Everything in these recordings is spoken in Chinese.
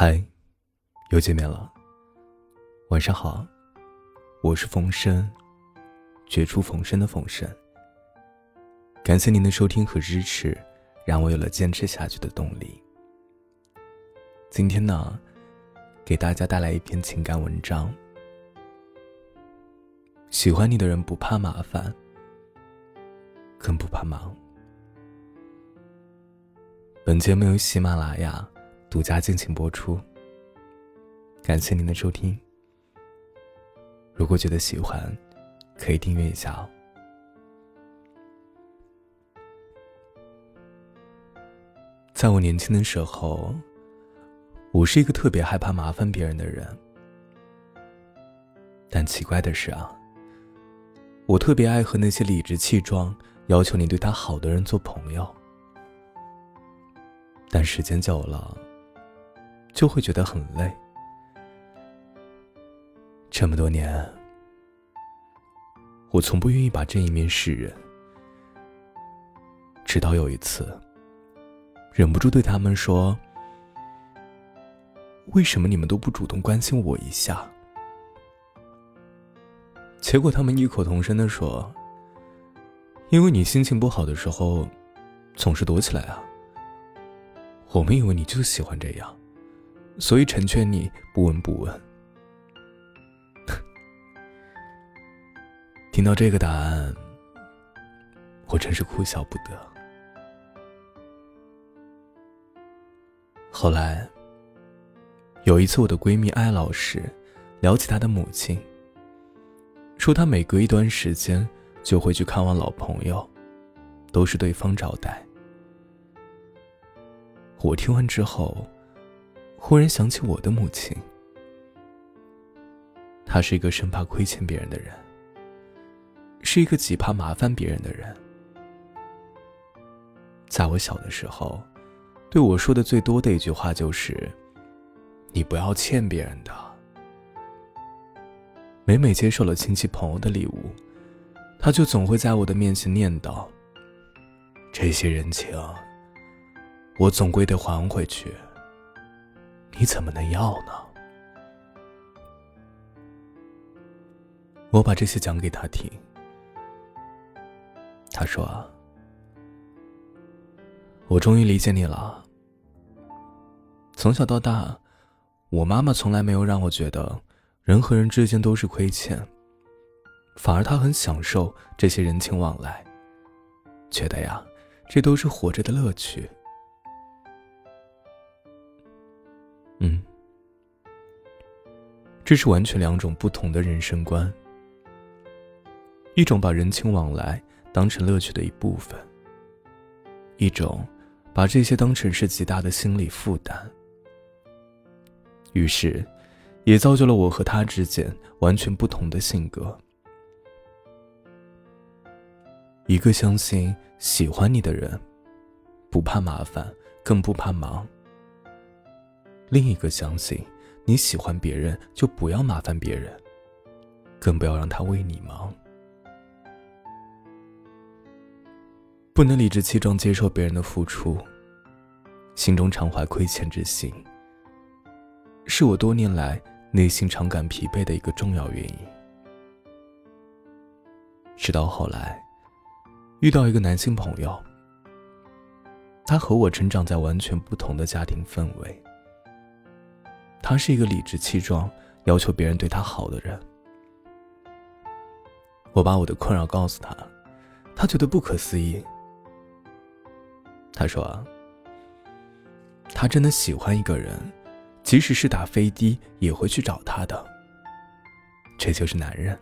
嗨，又见面了。晚上好，我是冯生，绝处逢生的冯生。感谢您的收听和支持，让我有了坚持下去的动力。今天呢，给大家带来一篇情感文章。喜欢你的人不怕麻烦，更不怕忙。本节目由喜马拉雅。独家进行播出，感谢您的收听。如果觉得喜欢，可以订阅一下哦。在我年轻的时候，我是一个特别害怕麻烦别人的人。但奇怪的是啊，我特别爱和那些理直气壮要求你对他好的人做朋友。但时间久了，就会觉得很累。这么多年，我从不愿意把这一面示人，直到有一次，忍不住对他们说：“为什么你们都不主动关心我一下？”结果他们异口同声的说：“因为你心情不好的时候，总是躲起来啊。我们以为你就喜欢这样。”所以成全你不闻不问。听到这个答案，我真是哭笑不得。后来，有一次我的闺蜜艾老师聊起她的母亲，说她每隔一段时间就会去看望老朋友，都是对方招待。我听完之后。忽然想起我的母亲，她是一个生怕亏欠别人的人，是一个极怕麻烦别人的人。在我小的时候，对我说的最多的一句话就是：“你不要欠别人的。”每每接受了亲戚朋友的礼物，他就总会在我的面前念叨：“这些人情，我总归得还回去。”你怎么能要呢？我把这些讲给他听，他说：“我终于理解你了。从小到大，我妈妈从来没有让我觉得人和人之间都是亏欠，反而她很享受这些人情往来，觉得呀，这都是活着的乐趣。”嗯，这是完全两种不同的人生观。一种把人情往来当成乐趣的一部分，一种把这些当成是极大的心理负担。于是，也造就了我和他之间完全不同的性格。一个相信喜欢你的人，不怕麻烦，更不怕忙。另一个相信，你喜欢别人就不要麻烦别人，更不要让他为你忙。不能理直气壮接受别人的付出，心中常怀亏欠之心，是我多年来内心常感疲惫的一个重要原因。直到后来，遇到一个男性朋友，他和我成长在完全不同的家庭氛围。他是一个理直气壮要求别人对他好的人。我把我的困扰告诉他，他觉得不可思议。他说：“他真的喜欢一个人，即使是打飞的也会去找他的。这就是男人。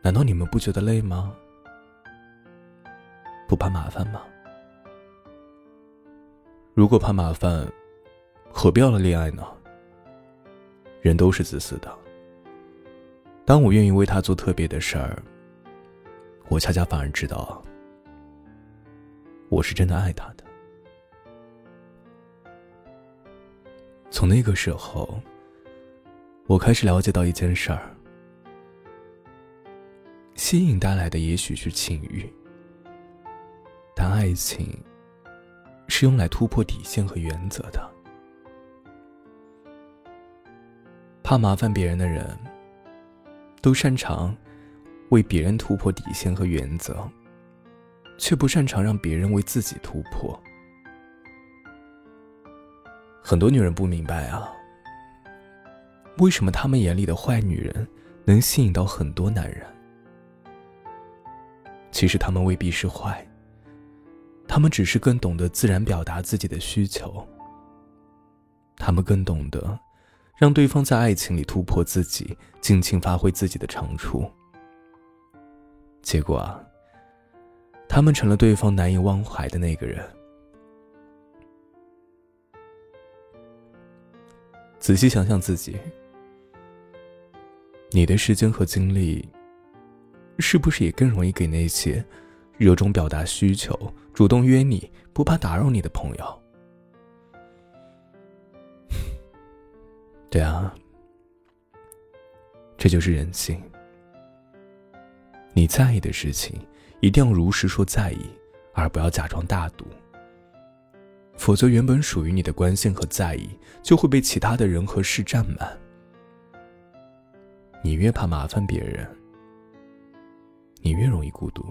难道你们不觉得累吗？不怕麻烦吗？”如果怕麻烦，何必要了恋爱呢？人都是自私的。当我愿意为他做特别的事儿，我恰恰反而知道，我是真的爱他的。从那个时候，我开始了解到一件事儿：吸引带来的也许是情欲，但爱情。是用来突破底线和原则的。怕麻烦别人的人，都擅长为别人突破底线和原则，却不擅长让别人为自己突破。很多女人不明白啊，为什么他们眼里的坏女人能吸引到很多男人？其实他们未必是坏，他们只是更懂得自然表达自己的需求，他们更懂得。让对方在爱情里突破自己，尽情发挥自己的长处。结果啊，他们成了对方难以忘怀的那个人。仔细想想自己，你的时间和精力，是不是也更容易给那些热衷表达需求、主动约你、不怕打扰你的朋友？对啊，这就是人性。你在意的事情，一定要如实说在意，而不要假装大度。否则，原本属于你的关心和在意，就会被其他的人和事占满。你越怕麻烦别人，你越容易孤独。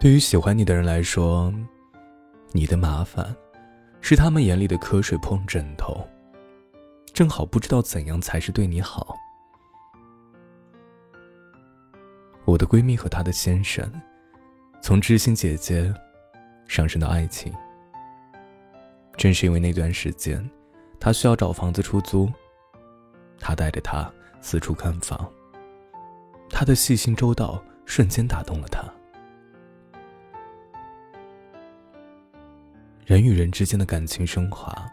对于喜欢你的人来说，你的麻烦。是他们眼里的瞌睡碰枕头，正好不知道怎样才是对你好。我的闺蜜和她的先生，从知心姐姐上升到爱情，正是因为那段时间，她需要找房子出租，他带着她四处看房，他的细心周到瞬间打动了她。人与人之间的感情升华，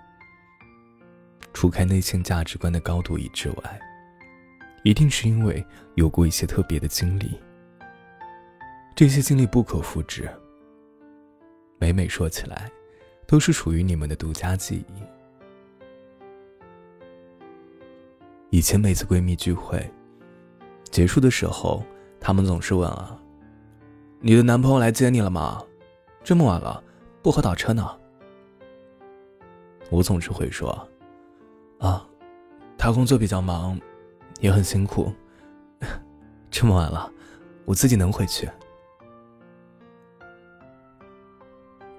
除开内心价值观的高度一致外，一定是因为有过一些特别的经历。这些经历不可复制，每每说起来，都是属于你们的独家记忆。以前每次闺蜜聚会结束的时候，她们总是问啊：“你的男朋友来接你了吗？这么晚了，不好打车呢。”我总是会说：“啊，他工作比较忙，也很辛苦。这么晚了，我自己能回去。”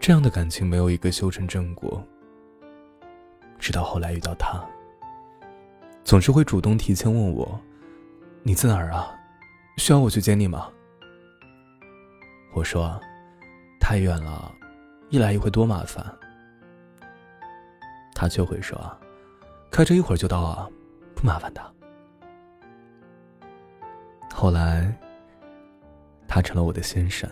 这样的感情没有一个修成正果。直到后来遇到他，总是会主动提前问我：“你在哪儿啊？需要我去接你吗？”我说：“太远了，一来一回多麻烦。”他就会说：“开车一会儿就到啊，不麻烦的。”后来，他成了我的先生。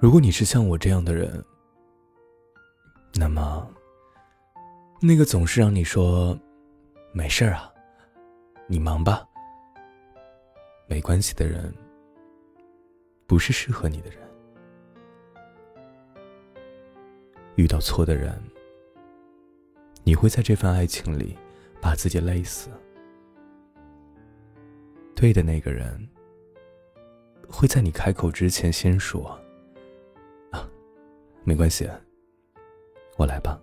如果你是像我这样的人，那么，那个总是让你说“没事啊，你忙吧，没关系”的人，不是适合你的人。遇到错的人，你会在这份爱情里把自己累死；对的那个人，会在你开口之前先说：“啊，没关系，我来吧。”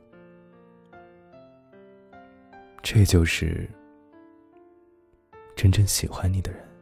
这就是真正喜欢你的人。